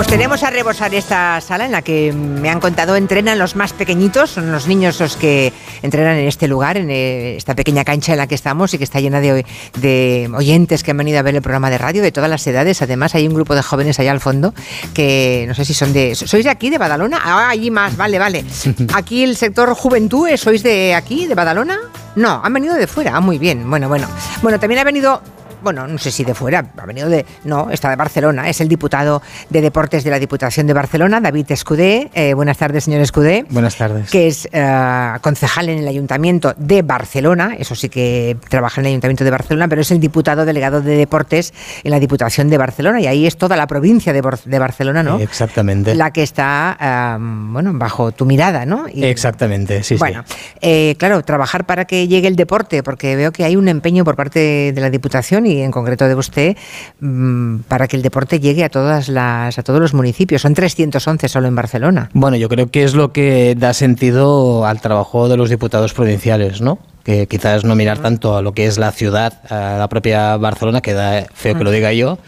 Pues tenemos a rebosar esta sala en la que me han contado entrenan los más pequeñitos, son los niños los que entrenan en este lugar, en eh, esta pequeña cancha en la que estamos y que está llena de, de, oyentes que han venido a ver el programa de radio de todas las edades. Además hay un grupo de jóvenes allá al fondo que no sé si son de... ¿Sois de aquí, de Badalona? Ah, allí más, vale, vale. Aquí el sector juventud, ¿sois de aquí, de Badalona? No, han venido de fuera, ah, muy bien, bueno, bueno. Bueno, también ha venido bueno, no sé si de fuera, ha venido de, no, está de Barcelona, es el diputado de Deportes de la Diputación de Barcelona, David Escudé. Eh, buenas tardes, señor Escudé. Buenas tardes. Que es eh, concejal en el Ayuntamiento de Barcelona, eso sí que trabaja en el Ayuntamiento de Barcelona, pero es el diputado delegado de Deportes en la Diputación de Barcelona y ahí es toda la provincia de, de Barcelona, ¿no? Exactamente. La que está, eh, bueno, bajo tu mirada, ¿no? Exactamente, sí, bueno, sí. claro, trabajar para que llegue el deporte, porque veo que hay un empeño por parte de la Diputación y en concreto de usted mm, para que el deporte llegue a todas las a todos los municipios. Son 311 solo en Barcelona. Bueno, yo creo que es lo que da sentido al trabajo de los diputados provinciales, ¿no? que quizás no mirar tanto a lo que es la ciudad, a la propia Barcelona, que da feo que lo diga yo,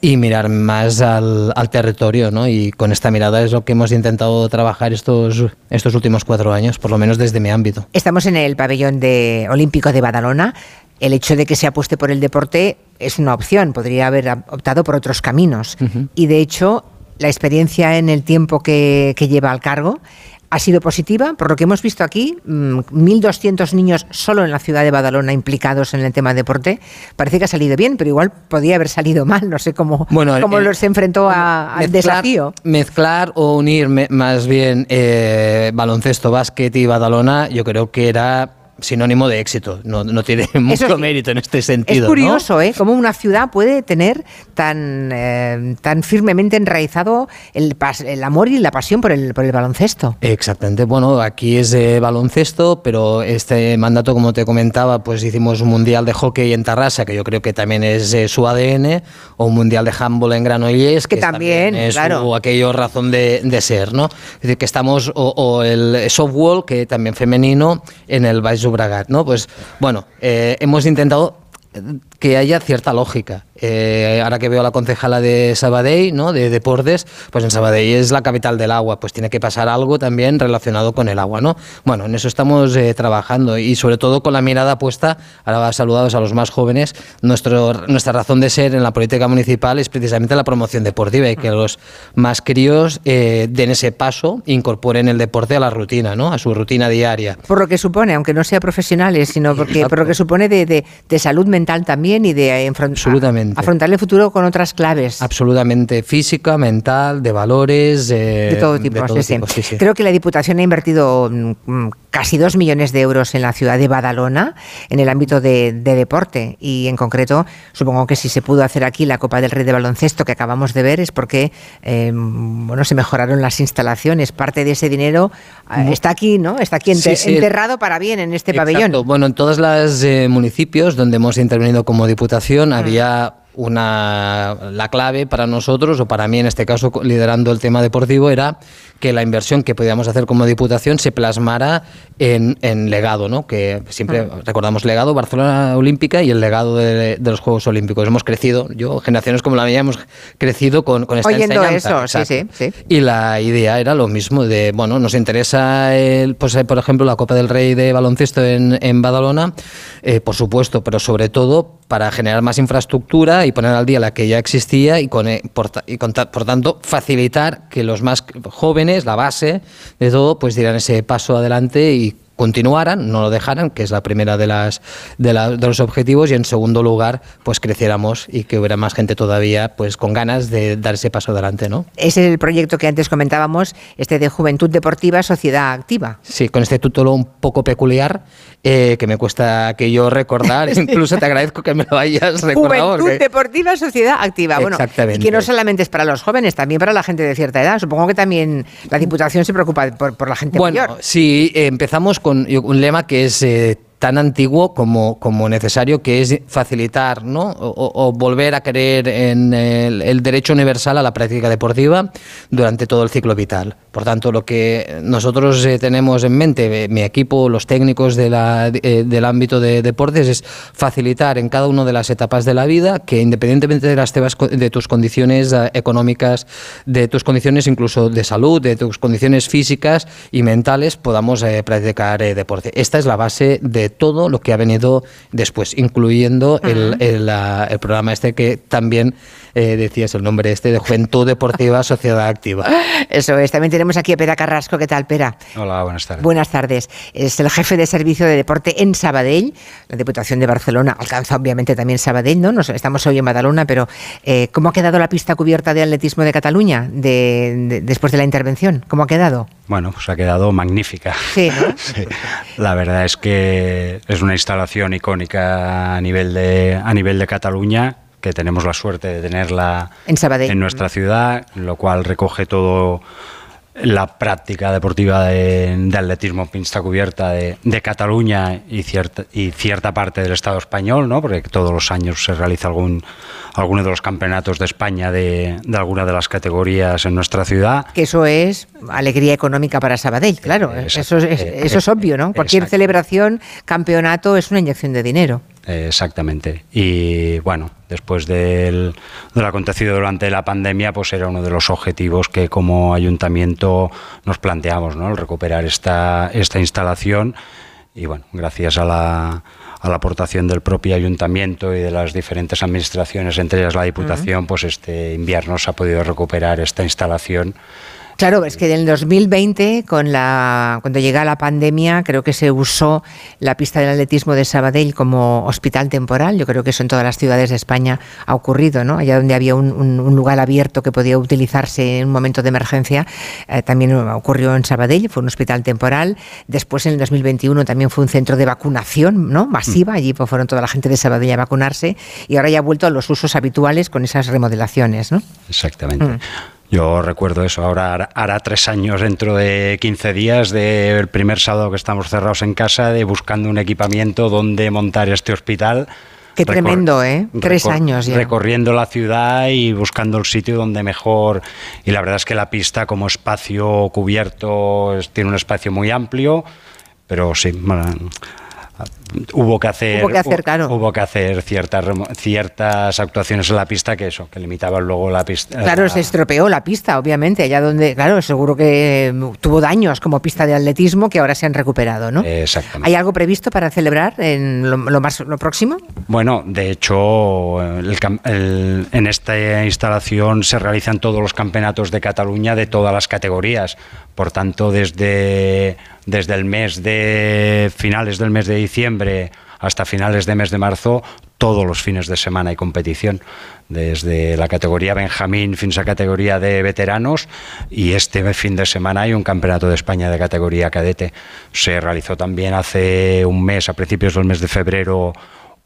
y mirar más al, al, territorio, ¿no? Y con esta mirada es lo que hemos intentado trabajar estos, estos últimos cuatro años, por lo menos desde mi ámbito. Estamos en el pabellón de, olímpico de Badalona el hecho de que se apueste por el deporte es una opción, podría haber optado por otros caminos. Uh -huh. Y de hecho, la experiencia en el tiempo que, que, lleva al cargo ha sido positiva, por lo que hemos visto aquí, 1.200 mm, niños solo en la ciudad de Badalona implicados en el tema deporte. Parece que ha salido bien, pero igual podría haber salido mal. No sé cómo, bueno, cómo eh, se enfrentó a, al desafío. Mezclar o unir más bien eh, baloncesto, básquet y Badalona, yo creo que era sinónimo de éxito. No, no tiene mucho mérito en este sentido. Es curioso, ¿no? ¿eh? Cómo una ciudad puede tener tan, eh, tan firmemente enraizado el, el, amor y la pasión por el, por el baloncesto. Exactamente. Bueno, aquí es de baloncesto, pero este mandato, como te comentaba, pues hicimos un mundial de hockey en Tarrasa, que yo creo que también es eh, su ADN, o un mundial de handball en Granollers, que, que también, también, es claro. su, aquello razón de, de, ser, ¿no? Es decir, que estamos, o, o el softball, que también femenino, en el Baix ¿no? Pues bueno, eh, hemos intentado que haya cierta lógica. Eh, ahora que veo a la concejala de Sabadell, ¿no? de Deportes, pues en Sabadell es la capital del agua, pues tiene que pasar algo también relacionado con el agua. ¿no? Bueno, en eso estamos eh, trabajando y sobre todo con la mirada puesta, ahora saludados a los más jóvenes, nuestro, nuestra razón de ser en la política municipal es precisamente la promoción deportiva y que los más críos eh, den ese paso, incorporen el deporte a la rutina, ¿no? a su rutina diaria. Por lo que supone, aunque no sea profesionales, sino porque, por lo que supone de, de, de salud mental también y de Absolutamente. Afrontar el futuro con otras claves. Absolutamente, física, mental, de valores. Eh, de todo tipo. De todo sí, tipo sí, sí. Creo que la Diputación ha invertido mm, casi dos millones de euros en la ciudad de Badalona en el ámbito de, de, deporte y en concreto supongo que si se pudo hacer aquí la Copa del Rey de baloncesto que acabamos de ver es porque eh, bueno se mejoraron las instalaciones. Parte de ese dinero eh, está aquí, ¿no? Está aquí enter enterrado para bien en este Exacto. pabellón. Bueno, en todos los eh, municipios donde hemos intervenido como Diputación mm. había una la clave para nosotros o para mí en este caso liderando el tema deportivo era que la inversión que podíamos hacer como diputación se plasmara en, en legado, ¿no? Que siempre uh -huh. recordamos legado Barcelona Olímpica y el legado de, de, los Juegos Olímpicos. Hemos crecido, yo generaciones como la mía hemos crecido con, con esta Oyendo enseñanza. eso, sí, sí, sí, Y la idea era lo mismo de, bueno, nos interesa el, pues, por ejemplo la Copa del Rey de baloncesto en, en Badalona, eh, por supuesto, pero sobre todo para generar más infraestructura y poner al día la que ya existía y, con, por, y con, por tanto facilitar que los más jóvenes la base de todo, pues dieran ese paso adelante y continuaran, no lo dejaran, que es la primera de las de, la, de, los objetivos, y en segundo lugar, pues creciéramos y que hubiera más gente todavía, pues con ganas de dar ese paso adelante, ¿no? Es el proyecto que antes comentábamos, este de Juventud Deportiva, Sociedad Activa. Sí, con este título un poco peculiar, eh, que me cuesta que yo recordar, incluso te agradezco que me lo hayas recordado. Juventud porque... Deportiva, Sociedad Activa. Bueno, Exactamente. Y que no solamente es para los jóvenes, también para la gente de cierta edad. Supongo que también la Diputación se preocupa por, por la gente bueno, mayor. Sí, eh, empezamos con un lema que es eh, tan antiguo como, como necesario, que es facilitar ¿no? o, volver a creer en el, derecho universal a la práctica deportiva durante todo el ciclo vital. Por tanto, lo que nosotros eh, tenemos en mente, mi equipo, los técnicos de la, del ámbito de deportes, es facilitar en cada una de las etapas de la vida que independientemente de, las de tus condiciones económicas, de tus condiciones incluso de salud, de tus condiciones físicas y mentales, podamos practicar deporte. Esta es la base de todo lo que ha venido después, incluyendo el, el, programa este que también eh, decías el nombre este de Juventud Deportiva Sociedad Activa. Eso es. También tenemos aquí a Pera Carrasco. ¿Qué tal, Pera? Hola, buenas tardes. Buenas tardes. Es el jefe de servicio de deporte en Sabadell. La Diputación de Barcelona alcanza obviamente también Sabadell, ¿no? Nos, estamos hoy en Badalona, pero eh, ¿cómo ha quedado la pista cubierta de atletismo de Cataluña de, después de la intervención? ¿Cómo ha quedado? Bueno, pues ha quedado magnífica. Sí, ¿no? La verdad es que es una instalación icónica a nivel de, a nivel de Cataluña que tenemos la suerte de tenerla en, nuestra ciudad, lo cual recoge todo la práctica deportiva de, atletismo pista cubierta de, Cataluña y cierta, y cierta parte del Estado español, ¿no? porque todos los años se realiza algún alguno de los campeonatos de España de, de alguna de las categorías en nuestra ciudad. Que eso es alegría económica para Sabadell, claro, eso, es, eso es obvio, ¿no? Cualquier celebración, campeonato es una inyección de dinero. Exactamente. Y bueno, después del, acontecido durante la pandemia, pues era uno de los objetivos que como ayuntamiento nos planteamos, ¿no? El recuperar esta, esta instalación. Y bueno, gracias a la, a la aportación del propio ayuntamiento y de las diferentes administraciones, entre ellas la Diputación, pues este invierno se ha podido recuperar esta instalación Claro, es que en el 2020, con la, cuando llega la pandemia, creo que se usó la pista del atletismo de Sabadell como hospital temporal. Yo creo que eso en todas las ciudades de España ha ocurrido, ¿no? Allá donde había un, lugar abierto que podía utilizarse en un momento de emergencia, eh, también ocurrió en Sabadell, fue un hospital temporal. Después, en el 2021, también fue un centro de vacunación, ¿no? Masiva. Mm. Allí pues, fueron toda la gente de Sabadell a vacunarse y ahora ya ha vuelto a los usos habituales con esas remodelaciones, ¿no? Exactamente. Mm. Yo recuerdo eso, ahora hará tres años dentro de 15 días del primer sábado que estamos cerrados en casa, de buscando un equipamiento donde montar este hospital. Qué tremendo, ¿eh? Tres años ya. Recorriendo la ciudad y buscando el sitio donde mejor. Y la verdad es que la pista, como espacio cubierto, tiene un espacio muy amplio, pero sí, hubo que hacer, hubo que hacer, claro. hubo que hacer ciertas, ciertas actuaciones en la pista que eso, que limitaban luego la pista. Claro, se estropeó la pista, obviamente, allá donde, claro, seguro que tuvo daños como pista de atletismo que ahora se han recuperado, ¿no? Exactamente. ¿Hay algo previsto para celebrar en lo, más lo próximo? Bueno, de hecho, en esta instalación se realizan todos los campeonatos de Cataluña de todas las categorías. Por tanto, desde, desde el mes de finales del mes de diciembre hasta finales de mes de marzo, todos los fines de semana hay competición, desde la categoría Benjamín fins a categoría de veteranos y este fin de semana hay un campeonato de España de categoría cadete. Se realizó también hace un mes, a principios del mes de febrero,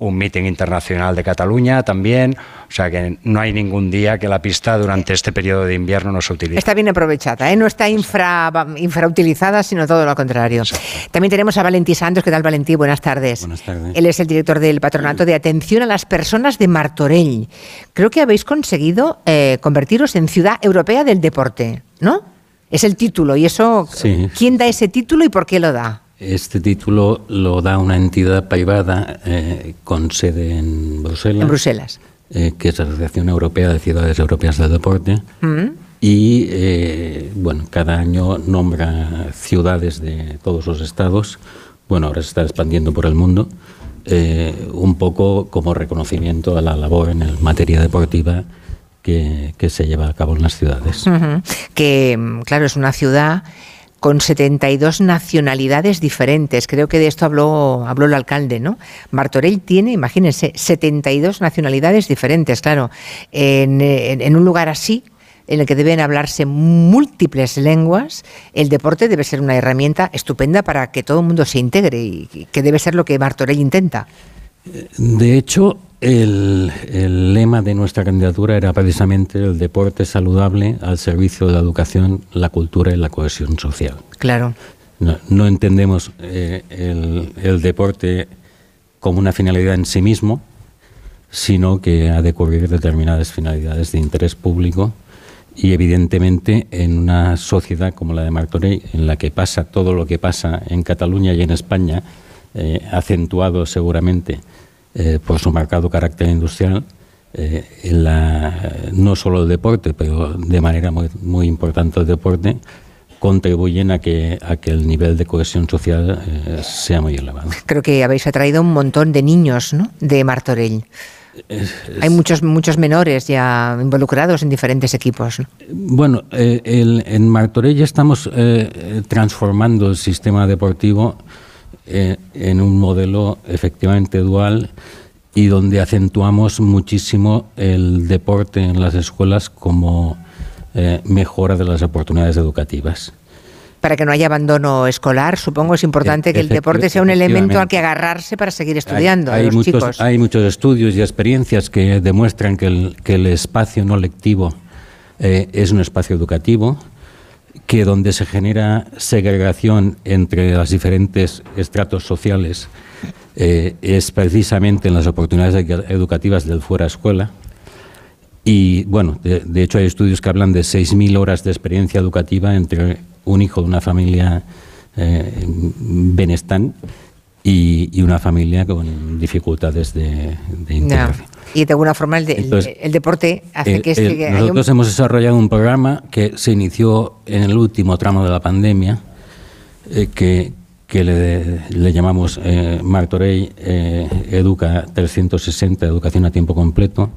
un meeting internacional de Cataluña también, o sea que no hay ningún día que la pista durante este periodo de invierno no se utilice. Está bien aprovechada, ¿eh? no está infra, infrautilizada, sino todo lo contrario. También tenemos a Valentí Santos, ¿qué tal Valentí? Buenas tardes. Buenas tardes. Él es el director del Patronato de Atención a las Personas de Martorell. Creo que habéis conseguido eh, convertiros en Ciudad Europea del Deporte, ¿no? Es el título y eso, ¿quién da ese título y por qué lo da? Este título lo da una entidad privada eh, con sede en Bruselas. En Bruselas. Eh, que es la Asociación Europea de Ciudades Europeas del Deporte. Mm. Y, eh, bueno, cada año nombra ciudades de todos los estados. Bueno, ahora se está expandiendo por el mundo. un poco como reconocimiento a la labor en materia deportiva que, se lleva a cabo en las ciudades. Que, claro, es una ciudad con 72 nacionalidades diferentes. Creo que de esto habló, habló el alcalde, ¿no? Martorell tiene, imagínense, 72 nacionalidades diferentes, claro. En, un lugar así, en el que deben hablarse múltiples lenguas, el deporte debe ser una herramienta estupenda para que todo el mundo se integre y que debe ser lo que Martorell intenta. De hecho, el, lema de nuestra candidatura era precisamente el deporte saludable al servicio de la educación, la cultura y la cohesión social. Claro. No, entendemos eh, el, el, deporte como una finalidad en sí mismo, sino que ha de cubrir determinadas finalidades de interés público y evidentemente en una sociedad como la de Martorell, en la que pasa todo lo que pasa en Cataluña y en España, eh, acentuado seguramente eh, por su marcado carácter industrial, eh, no solo el deporte, pero de manera muy, muy importante el deporte, contribuyen a que, a que el nivel de cohesión social sea muy elevado. Creo que habéis atraído un montón de niños ¿no? de Martorell. Hay muchos muchos menores ya involucrados en diferentes equipos. Bueno, eh, en Martorell estamos eh, transformando el sistema deportivo eh, en un modelo efectivamente dual y donde acentuamos muchísimo el deporte en las escuelas como mejora de las oportunidades educativas para que no haya abandono escolar, supongo es importante que el deporte sea un elemento al que agarrarse para seguir estudiando. Hay, muchos, hay muchos estudios y experiencias que demuestran que el, que el espacio no lectivo eh, es un espacio educativo, que donde se genera segregación entre los diferentes estratos sociales eh, es precisamente en las oportunidades educativas del fuera escuela. Y bueno, de, hecho hay estudios que hablan de 6.000 horas de experiencia educativa entre un hijo de una familia eh, benestán y, una familia con dificultades de, integración. Y de alguna forma el, deporte hace que... Este, nosotros hemos desarrollado un programa que se inició en el último tramo de la pandemia, eh, que, le, llamamos eh, Martorey eh, Educa 360, Educación a Tiempo Completo,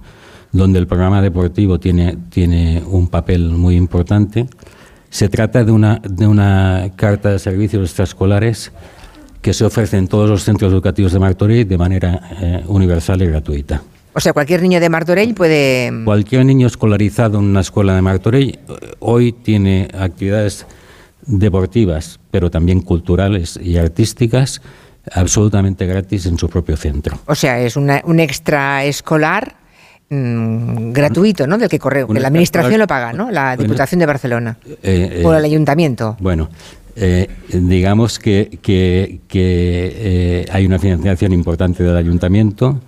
donde el programa deportivo tiene, tiene un papel muy importante se trata de una, de una carta de servicios extraescolares que se ofrece en todos los centros educativos de Martorell de manera eh, universal y gratuita. O sea, cualquier niño de Martorell puede... Cualquier niño escolarizado en una escuela de Martorell eh, hoy tiene actividades deportivas, pero también culturales y artísticas, absolutamente gratis en su propio centro. O sea, es una, un extraescolar Mm, gratuito, ¿no? Del que corre, que la administración lo paga, ¿no? La Diputación de Barcelona eh, o el Ayuntamiento. Bueno, eh, digamos que, que, eh, hay una financiación importante del Ayuntamiento,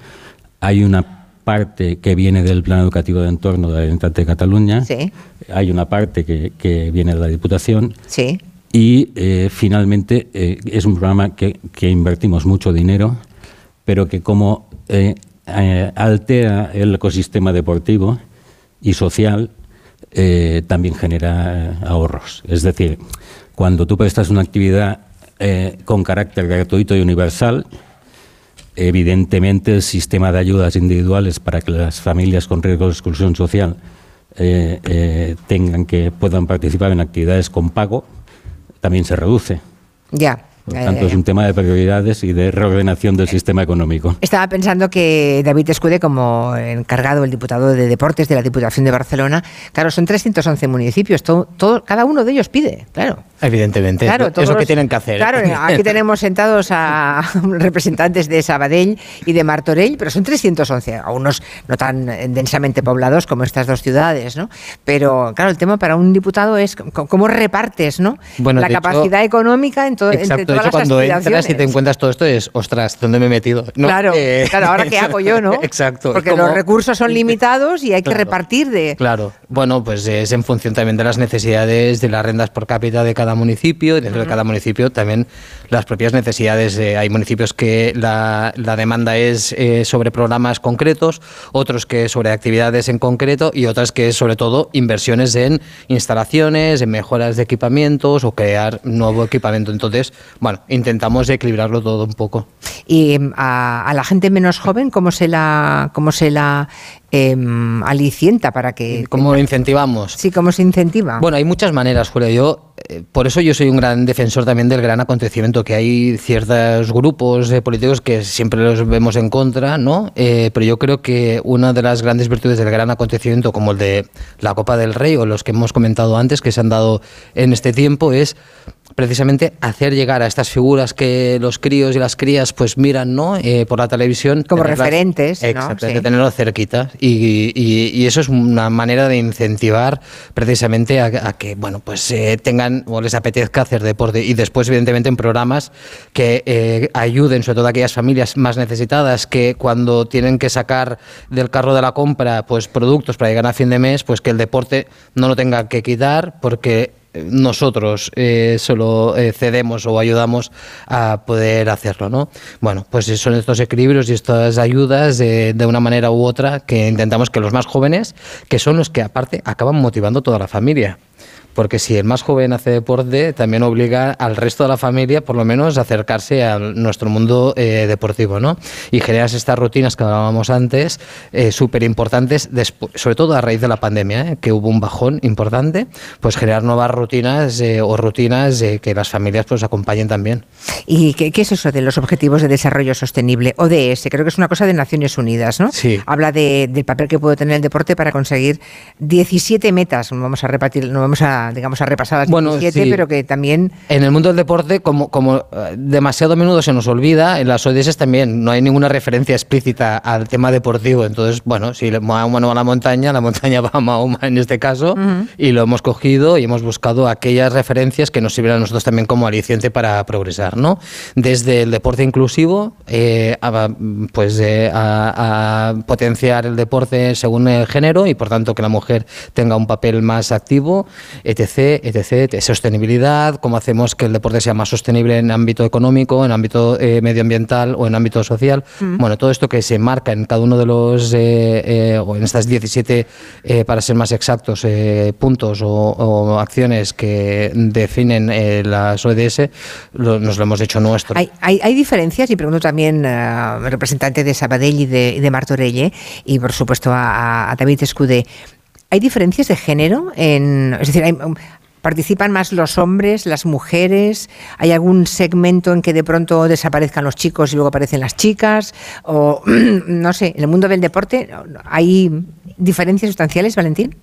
hay una parte que viene del Plan Educativo de Entorno de la Generalitat de Cataluña, sí. hay una parte que, que, viene de la Diputación. Sí. Y finalmente es un programa que, que, invertimos mucho dinero, pero que como eh, altera el ecosistema deportivo y social, eh, también genera eh, ahorros. Es decir, cuando tú prestas una actividad con carácter gratuito y universal, evidentemente el sistema de ayudas individuales para que las familias con riesgo de exclusión social tengan que puedan participar en actividades con pago, también se reduce. Ya. Por tanto, es un tema de prioridades y de reordenación del sistema económico. Estaba pensando que David Escude, como encargado, el diputado de Deportes de la Diputación de Barcelona, claro, son 311 municipios, todo, cada uno de ellos pide, claro. Evidentemente, claro, es lo que tienen que hacer. Claro, aquí tenemos sentados a representantes de Sabadell y de Martorell, pero son 311, a unos no tan densamente poblados como estas dos ciudades, ¿no? Pero claro, el tema para un diputado es cómo repartes, ¿no? la capacidad económica en todo, entre de hecho, cuando entras y te encuentras todo esto es, ostras, ¿dónde me he metido? Claro, eh, claro, ahora qué hago yo, ¿no? Exacto. Porque los recursos son limitados y hay que repartir de... Claro, bueno, pues es en función también de las necesidades de las rentas por cápita de cada municipio y dentro de cada municipio también las propias necesidades. hay municipios que la, demanda es eh, sobre programas concretos, otros que sobre actividades en concreto y otras que es sobre todo inversiones en instalaciones, en mejoras de equipamientos o crear nuevo equipamiento. Entonces, bueno, intentamos equilibrarlo todo un poco. Y em, a, la gente menos joven, ¿cómo se la, cómo se la em, alicienta para que... ¿Cómo incentivamos? Sí, ¿cómo se incentiva? Bueno, hay muchas maneras, Julio. Yo, eh, por eso yo soy un gran defensor también del gran acontecimiento, que hay ciertos grupos eh, políticos que siempre los vemos en contra, ¿no? Eh, pero yo creo que una de las grandes virtudes del gran acontecimiento, como el de la Copa del Rey o los que hemos comentado antes, que se han dado en este tiempo, es precisamente hacer llegar a estas figuras que los críos y las crías pues miran no eh, por la televisión. Como referentes exacto de tenerlo cerquita. Y, y, eso es una manera de incentivar precisamente a, que bueno pues eh, tengan tengan o les apetezca hacer deporte. Y después, evidentemente, en programas que eh, ayuden, sobre todo a aquellas familias más necesitadas que cuando tienen que sacar del carro de la compra pues productos para llegar a fin de mes, pues que el deporte no lo tenga que quitar porque nosotros eh, solo eh, cedemos o ayudamos a poder hacerlo, ¿no? Bueno, pues son estos equilibrios y estas ayudas de una manera u otra que intentamos que los más jóvenes, que son los que aparte acaban motivando toda la familia porque si el más joven hace deporte, también obliga al resto de la familia, por lo menos, a acercarse a nuestro mundo eh, deportivo, ¿no? Y generas estas rutinas que hablábamos antes, eh, súper importantes, sobre todo a raíz de la pandemia, ¿eh? que hubo un bajón importante, pues generar nuevas rutinas o rutinas que las familias pues acompañen también. ¿Y qué, es eso de los Objetivos de Desarrollo Sostenible, ODS? Creo que es una cosa de Naciones Unidas, ¿no? Sí. Habla del papel que puede tener el deporte para conseguir 17 metas, vamos a repartir, no vamos a digamos, a repasar las bueno, 17, pero que también... En el mundo del deporte, como, como eh, demasiado a menudo se nos olvida, en las ODS también no hay ninguna referencia explícita al tema deportivo. Entonces, bueno, si Mahoma no va a la montaña, la montaña va a Mahoma en este caso, y lo hemos cogido y hemos buscado aquellas referencias que nos sirven a nosotros también como aliciente para progresar, ¿no? Desde el deporte inclusivo, eh, a, pues eh, a, potenciar el deporte según el género y por tanto que la mujer tenga un papel más activo, etc, etc, sostenibilidad, cómo hacemos que el deporte sea más sostenible en ámbito económico, en ámbito eh, medioambiental o en ámbito social. Mm. Bueno, todo esto que se marca en cada uno de los, eh, eh, o en estas 17, para ser más exactos, puntos o, acciones que definen las ODS, nos lo hemos hecho nuestro. Hay, hay, diferencias, y pregunto también al representante de Sabadell y de, de Martorelle, y por supuesto a, a David Escudé, ¿Hay diferencias de género? En, es decir, ¿participan más los hombres, las mujeres? ¿Hay algún segmento en que de pronto desaparezcan los chicos y luego aparecen las chicas? O, no sé, en el mundo del deporte, ¿hay diferencias sustanciales, Valentín?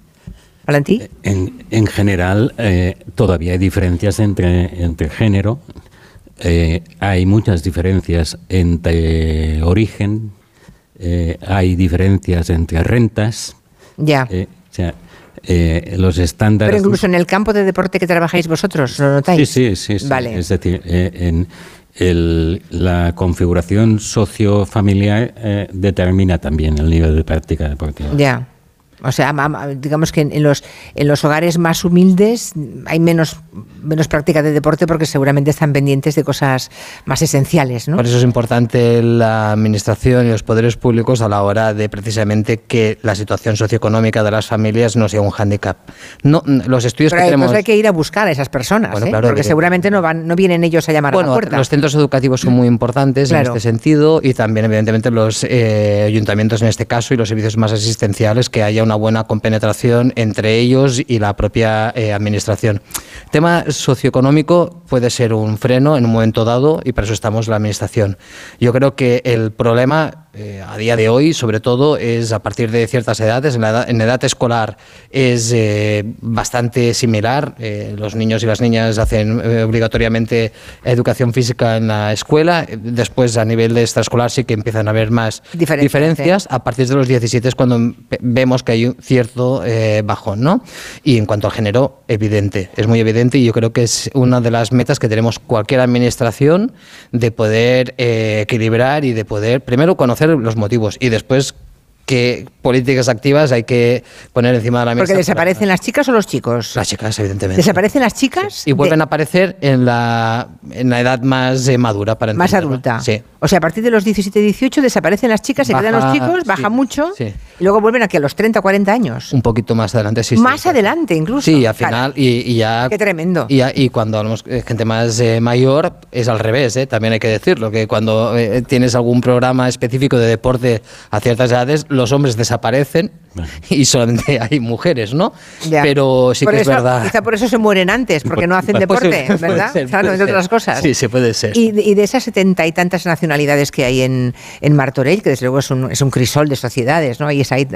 ¿Valentín? En, general, eh, todavía hay diferencias entre, entre género. Eh, hay muchas diferencias entre origen, eh, hay diferencias entre rentas. Ya. O sea, eh, los estándares. Pero incluso en el campo de deporte que trabajáis vosotros, ¿lo notáis? Sí, sí, sí. Vale. Es decir, eh, en el, la configuración sociofamiliar eh, determina también el nivel de práctica deportiva. Ya. O sea, digamos que en los, en los hogares más humildes hay menos, menos práctica de deporte porque seguramente están pendientes de cosas más esenciales. ¿no? Por eso es importante la administración y los poderes públicos a la hora de precisamente que la situación socioeconómica de las familias no sea un hándicap. No, los estudios Pero que tenemos... hay que ir a buscar a esas personas, ¿eh? porque seguramente no, van, no vienen ellos a llamar a la puerta. Los centros educativos son muy importantes en este sentido y también, evidentemente, los eh, ayuntamientos en este caso y los servicios más asistenciales que haya una buena compenetración entre ellos y la propia eh, administración. Tema socioeconómico puede ser un freno en un momento dado y para eso estamos la administración. Yo creo que el problema eh, a día de hoy, sobre todo, es a partir de ciertas edades. En la edad, en edad escolar es eh, bastante similar. Eh, los niños y las niñas hacen obligatoriamente educación física en la escuela. Después, a nivel de extraescolar, sí que empiezan a haber más diferencias. A partir de los 17 es cuando vemos que hay un cierto bajón. ¿no? Y en cuanto al género, evidente. Es muy evidente y yo creo que es una de las metas que tenemos cualquier administración de poder equilibrar y de poder, primero, conocer los motivos y después qué políticas activas hay que poner encima de la mesa. Porque desaparecen las chicas o los chicos. Las chicas, evidentemente. ¿Desaparecen las chicas? Y vuelven a aparecer en la, en la edad más eh, madura para Más adulta. Sí. O sea, a partir de los 17, 18 desaparecen las chicas, se quedan los chicos, baja mucho y luego vuelven aquí a los 30, 40 años. Un poquito más adelante, sí. Más adelante incluso. Sí, al final y, ya... Qué tremendo. Y, y cuando hablamos de gente más eh, mayor es al revés, ¿eh? también hay que decirlo, que cuando eh, tienes algún programa específico de deporte a ciertas edades, los hombres desaparecen y solamente hay mujeres, ¿no? Pero sí que es verdad. Quizá por eso se mueren antes, porque no hacen deporte, ¿verdad? claro, entre otras cosas. Sí, se puede ser. Y, y de esas setenta y tantas nacionalidades que hay en, en Martorell, que desde luego es un, es un crisol de sociedades, ¿no? Y es ahí,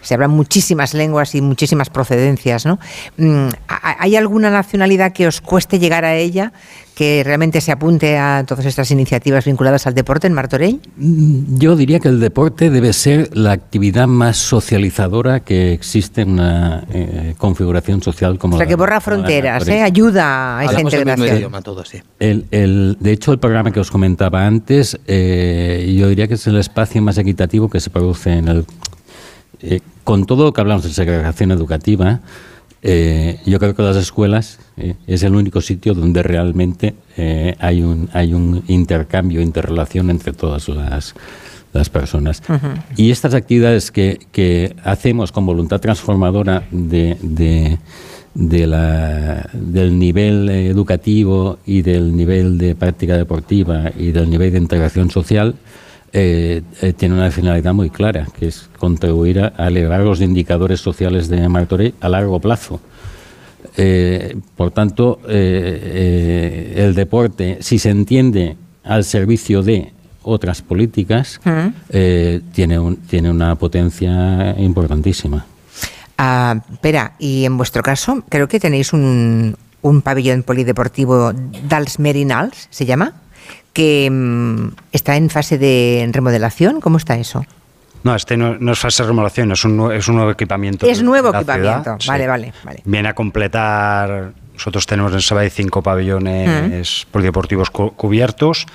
se hablan muchísimas lenguas y muchísimas procedencias, ¿no? Mm, ¿Hay alguna nacionalidad que os cueste llegar a ella, que realmente se apunte a todas estas iniciativas vinculadas al deporte en Martorell? Mm, yo diría que el deporte debe ser la actividad más socializadora que existe en una eh, configuración social como O sea, la que borra la fronteras. ¿eh? ayuda a esa Hablamos el integración. idioma sí. El, el- de hecho, el programa que os comentaba antes, eh, yo diría que es el espacio más equitativo que se produce en el... eh, con todo lo que hablamos de segregación educativa, eh, yo creo que las escuelas eh, es el único sitio donde realmente eh, hay, un, hay un intercambio, interrelación entre todas las, las personas. Y estas actividades que, que hacemos con voluntad transformadora de, de- de la- del nivel educativo y del nivel de práctica deportiva y del nivel de integración social, eh, eh, tiene una finalidad muy clara, que es contribuir a, a elevar los indicadores sociales de Martorell a largo plazo. Eh, por tanto, eh, el deporte, si se entiende al servicio de otras políticas, eh, tiene, un- tiene una potencia importantísima. Ah, y en vuestro caso, creo que tenéis un, un pabellón polideportivo Dals Merinals, ¿se llama? Que mm, está en fase de remodelación. ¿Cómo está eso? No, este no, no es fase de remodelación, es un, es un nuevo equipamiento. Es nuevo equipamiento. ciudad, Vale, vale, vale. Viene a completar. Nosotros tenemos en Sabadell cinco pabellones polideportivos cu- cubiertos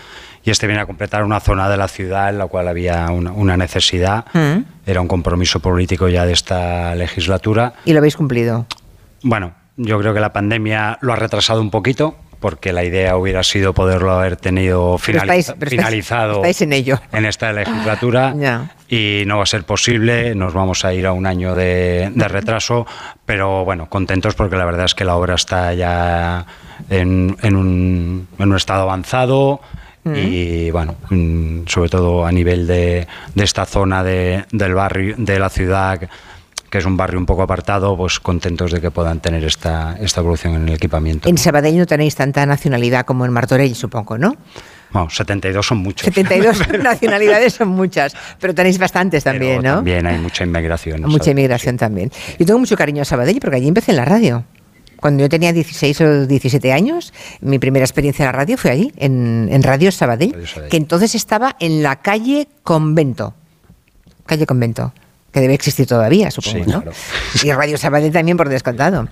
y este viene a completar una zona de la ciudad en la cual había una, una necesidad. Mm. Era un compromiso político ya de esta legislatura. Y lo habéis cumplido. Bueno, yo creo que la pandemia lo ha retrasado un poquito porque la idea hubiera sido poderlo haber tenido Pero estáis- pero estáis- finalizado estáis en ello. en esta legislatura Ya. y no va a ser posible, nos vamos a ir a un año de, de retraso, pero bueno, contentos porque la verdad es que la obra está ya en, en un, en un estado avanzado y bueno, mm, sobre todo a nivel de, de esta zona de, del barrio, de la ciudad que es un barrio un poco apartado, pues contentos de que puedan tener esta, esta evolución en el equipamiento. En Sabadell no tenéis tanta nacionalidad como en Martorell, supongo, ¿no? Bueno, 72 son muchos. 72 nacionalidades son muchas, pero tenéis bastantes pero también, ¿no? También hay mucha inmigración. Mucha inmigración también. Yo tengo mucho cariño a Sabadell porque allí empecé en la radio. Cuando yo tenía 16 o 17 años, mi primera experiencia en la radio fue allí, en, en Radio Sabadell, Radio Sabadell. que entonces estaba en la calle Convento. Calle Convento. Que debe existir todavía, supongo, Sí, ¿no? claro. Y Radio Sabadell también, por descontado.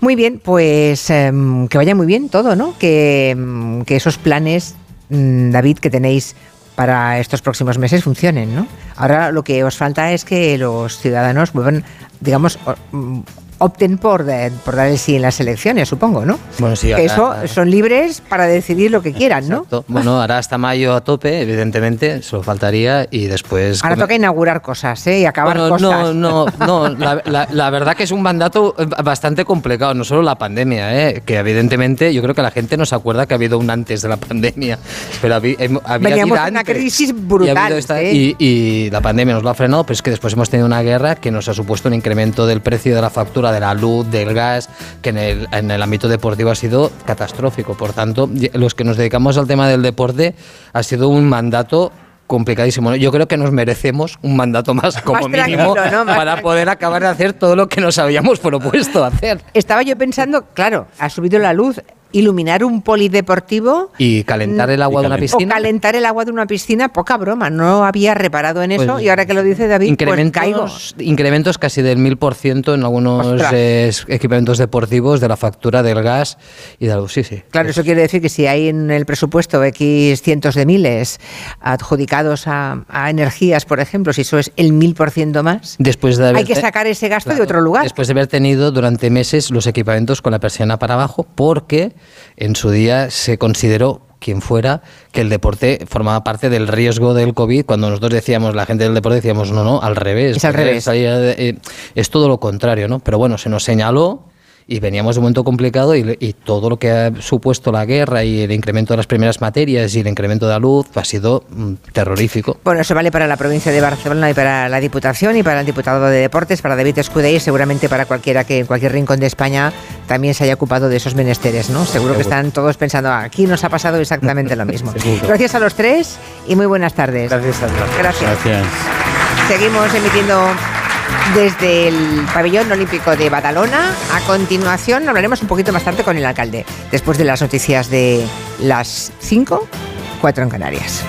Muy bien, pues em, que vaya muy bien todo, ¿no? Que, em, que esos planes, mm, David, que tenéis para estos próximos meses funcionen, ¿no? Ahora lo que os falta es que los ciudadanos vuelvan, digamos, mm, opten por, de- por dar el sí en las elecciones, supongo, ¿no? Bueno, sí, que ahora- eso son libres para decidir lo que quieran, ¿no? Bueno, ahora hasta mayo a tope, evidentemente, solo faltaría y después... Ahora come- toca inaugurar cosas, ¿eh? Y acabar Bueno, cosas. no, no, no. La, la- la verdad que es un mandato eh, bastante complicado, no solo la pandemia, ¿eh? que evidentemente yo creo que la gente no se acuerda que ha habido un antes de la pandemia, pero había Veníamos de una antes. crisis Y brutal, esta- ¿eh? y, y la pandemia nos lo ha frenado, pero es que después hemos tenido una guerra que nos ha supuesto un incremento del precio de la factura de la luz, del gas, que en el, en el ámbito deportivo ha sido catastrófico. Por tanto, los que nos dedicamos al tema del deporte ha sido un mandato complicadísimo. Yo creo que nos merecemos un mandato más como Más mínimo tranquilo, ¿no? Más para poder acabar de hacer todo lo que nos habíamos propuesto hacer. Estaba yo pensando, claro, ha subido la luz, iluminar un polideportivo Y calentar el agua de una calentar. o piscina. calentar el agua de una piscina, poca broma. No había reparado en eso Pues, y ahora que lo dice David, pues caigo. incrementos, incrementos casi del 1000% en algunos eh, equipamientos deportivos de la factura del gas y de la luz. Sí, sí. Claro, eso quiere decir que si hay en el presupuesto X cientos de miles adjudicados a, a energías, por ejemplo, si eso es el mil por ciento más, Después de haber hay que sacar ese gasto de otro lugar. Después de haber tenido durante meses los equipamientos con la persiana para abajo, porque en su día se consideró quien fuera que el deporte formaba parte del riesgo del COVID. Cuando nosotros decíamos, la gente del deporte decíamos, no, no, al revés. Es al revés. eh, es todo lo contrario, ¿no? Pero bueno, se nos señaló y veníamos de un momento complicado y, y todo lo que ha supuesto la guerra y el incremento de las primeras materias y el incremento de la luz ha sido mm, terrorífico. Bueno, eso vale para la provincia de Barcelona y para la Diputación y para el diputado de Deportes, para David Escudé y seguramente para cualquiera que en cualquier rincón de España también se haya ocupado de esos menesteres, ¿no? Seguro que están todos pensando, aquí nos ha pasado exactamente lo mismo. Gracias a los tres y muy buenas tardes. Gracias a Dios. Gracias. Gracias. Seguimos emitiendo desde el pabellón olímpico de Badalona. A continuación hablaremos un poquito más tarde con el alcalde, después de las noticias de las 5, 4 en Canarias.